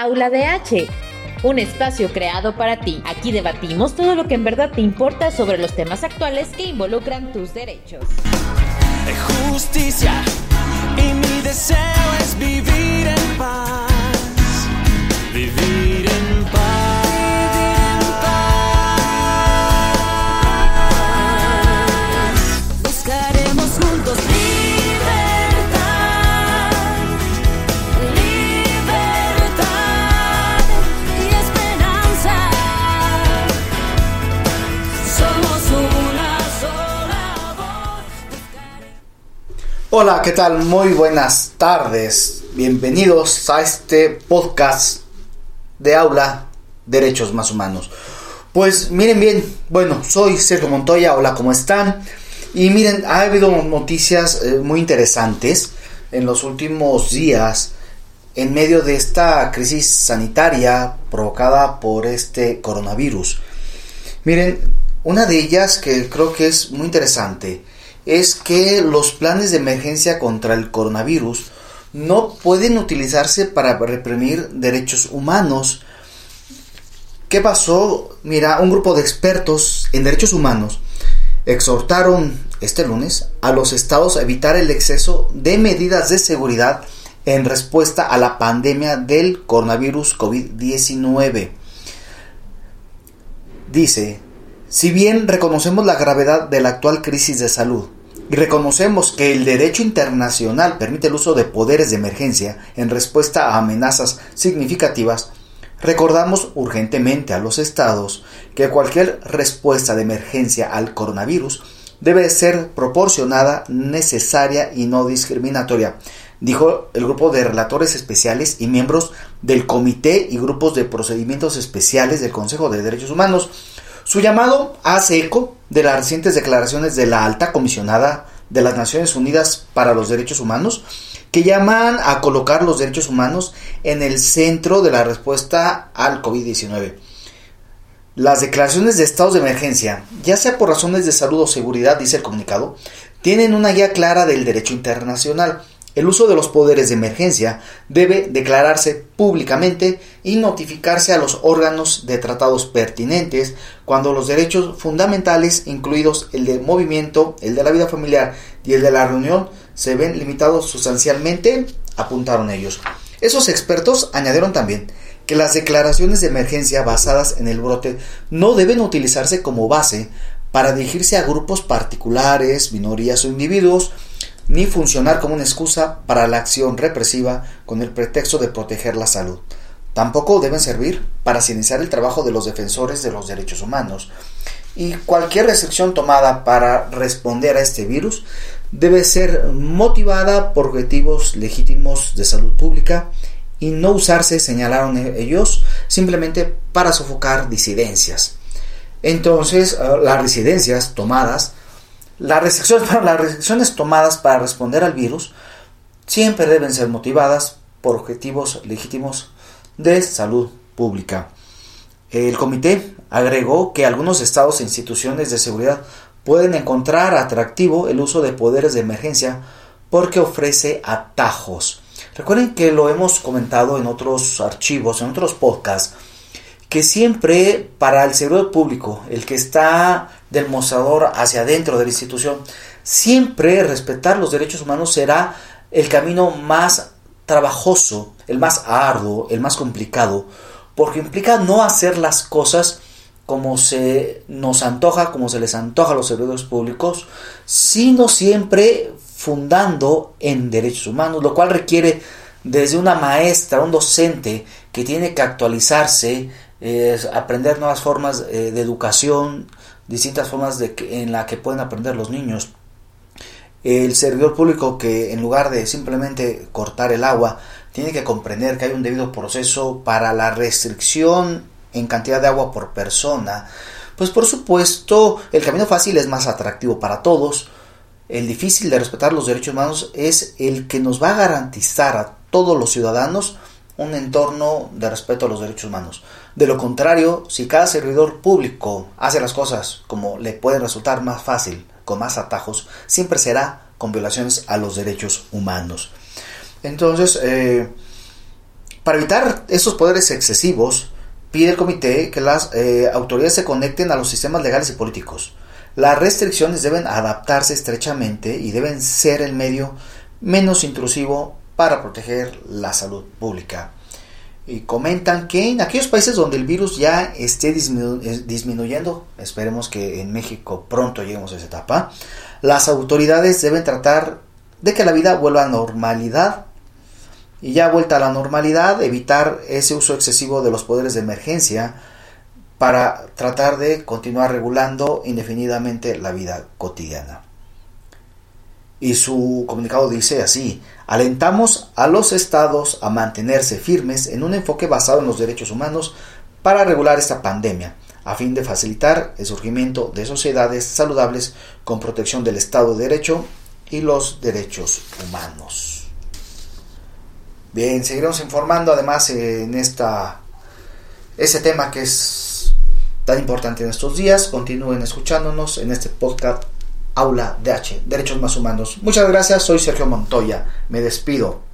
Aula DH, un espacio creado para ti. Aquí debatimos todo lo que en verdad te importa sobre los temas actuales que involucran tus derechos. Justicia y mi deseo es vivir en paz. Vivir en paz. Hola, ¿qué tal? Muy buenas tardes. Bienvenidos a este podcast de aula Derechos Más Humanos. Pues miren bien, bueno, soy Sergio Montoya, hola, ¿cómo están? Y miren, ha habido noticias eh, muy interesantes en los últimos días en medio de esta crisis sanitaria provocada por este coronavirus. Miren, una de ellas que creo que es muy interesante es que los planes de emergencia contra el coronavirus no pueden utilizarse para reprimir derechos humanos. ¿Qué pasó? Mira, un grupo de expertos en derechos humanos exhortaron este lunes a los estados a evitar el exceso de medidas de seguridad en respuesta a la pandemia del coronavirus COVID-19. Dice, si bien reconocemos la gravedad de la actual crisis de salud y reconocemos que el derecho internacional permite el uso de poderes de emergencia en respuesta a amenazas significativas, recordamos urgentemente a los estados que cualquier respuesta de emergencia al coronavirus debe ser proporcionada, necesaria y no discriminatoria, dijo el grupo de relatores especiales y miembros del Comité y grupos de procedimientos especiales del Consejo de Derechos Humanos. Su llamado hace eco de las recientes declaraciones de la alta comisionada de las Naciones Unidas para los Derechos Humanos, que llaman a colocar los derechos humanos en el centro de la respuesta al COVID-19. Las declaraciones de estados de emergencia, ya sea por razones de salud o seguridad, dice el comunicado, tienen una guía clara del derecho internacional. El uso de los poderes de emergencia debe declararse públicamente y notificarse a los órganos de tratados pertinentes cuando los derechos fundamentales, incluidos el de movimiento, el de la vida familiar y el de la reunión, se ven limitados sustancialmente, apuntaron ellos. Esos expertos añadieron también que las declaraciones de emergencia basadas en el brote no deben utilizarse como base para dirigirse a grupos particulares, minorías o individuos, ni funcionar como una excusa para la acción represiva con el pretexto de proteger la salud. Tampoco deben servir para silenciar el trabajo de los defensores de los derechos humanos. Y cualquier restricción tomada para responder a este virus debe ser motivada por objetivos legítimos de salud pública y no usarse, señalaron ellos, simplemente para sofocar disidencias. Entonces, las residencias tomadas las restricciones, tomadas para responder al virus siempre deben ser motivadas por objetivos legítimos de salud pública. El comité agregó que algunos estados e instituciones de seguridad pueden encontrar atractivo el uso de poderes de emergencia porque ofrece atajos. Recuerden que lo hemos comentado en otros archivos, en otros podcasts, que siempre para el servidor público, el que está del mostrador hacia adentro de la institución, siempre respetar los derechos humanos será el camino más trabajoso, el más arduo, el más complicado, porque implica no hacer las cosas como se nos antoja, como se les antoja a los servidores públicos, sino siempre fundando en derechos humanos, lo cual requiere desde una maestra, un docente que tiene que actualizarse, aprender nuevas formas eh, de educación, distintas formas de en la que pueden aprender los niños. El servidor público que en lugar de simplemente cortar el agua, tiene que comprender que hay un debido proceso para la restricción en cantidad de agua por persona. Pues por supuesto, el camino fácil es más atractivo para todos. El difícil de respetar los derechos humanos es el que nos va a garantizar a todos los ciudadanos un entorno de respeto a los derechos humanos. De lo contrario, si cada servidor público hace las cosas como le puede resultar más fácil, con más atajos, siempre será con violaciones a los derechos humanos. Entonces, eh, para evitar esos poderes excesivos, pide el comité que las eh, autoridades se conecten a los sistemas legales y políticos. Las restricciones deben adaptarse estrechamente y deben ser el medio menos intrusivo para proteger la salud pública. Y comentan que en aquellos países donde el virus ya esté eh, disminuyendo, esperemos que en México pronto lleguemos a esa etapa, las autoridades deben tratar de que la vida vuelva a normalidad y ya vuelta a la normalidad, evitar ese uso excesivo de los poderes de emergencia para tratar de continuar regulando indefinidamente la vida cotidiana. Y su comunicado dice así, alentamos a los estados a mantenerse firmes en un enfoque basado en los derechos humanos para regular esta pandemia, a fin de facilitar el surgimiento de sociedades saludables con protección del Estado de Derecho y los derechos humanos. Bien, seguiremos informando además en esta ese tema que es tan importante en estos días. Continúen escuchándonos en este podcast Aula DH, Derechos Más Humanos. Muchas gracias, soy Sergio Montoya. Me despido.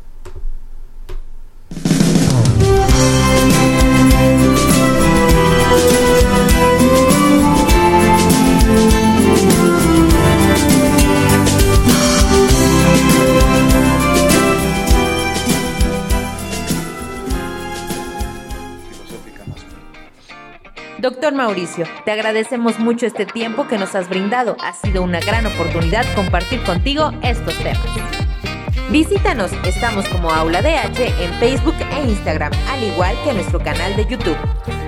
Doctor Mauricio, te agradecemos mucho este tiempo que nos has brindado. Ha sido una gran oportunidad compartir contigo estos temas. Visítanos, estamos como Aula DH en Facebook e Instagram, al igual que nuestro canal de YouTube.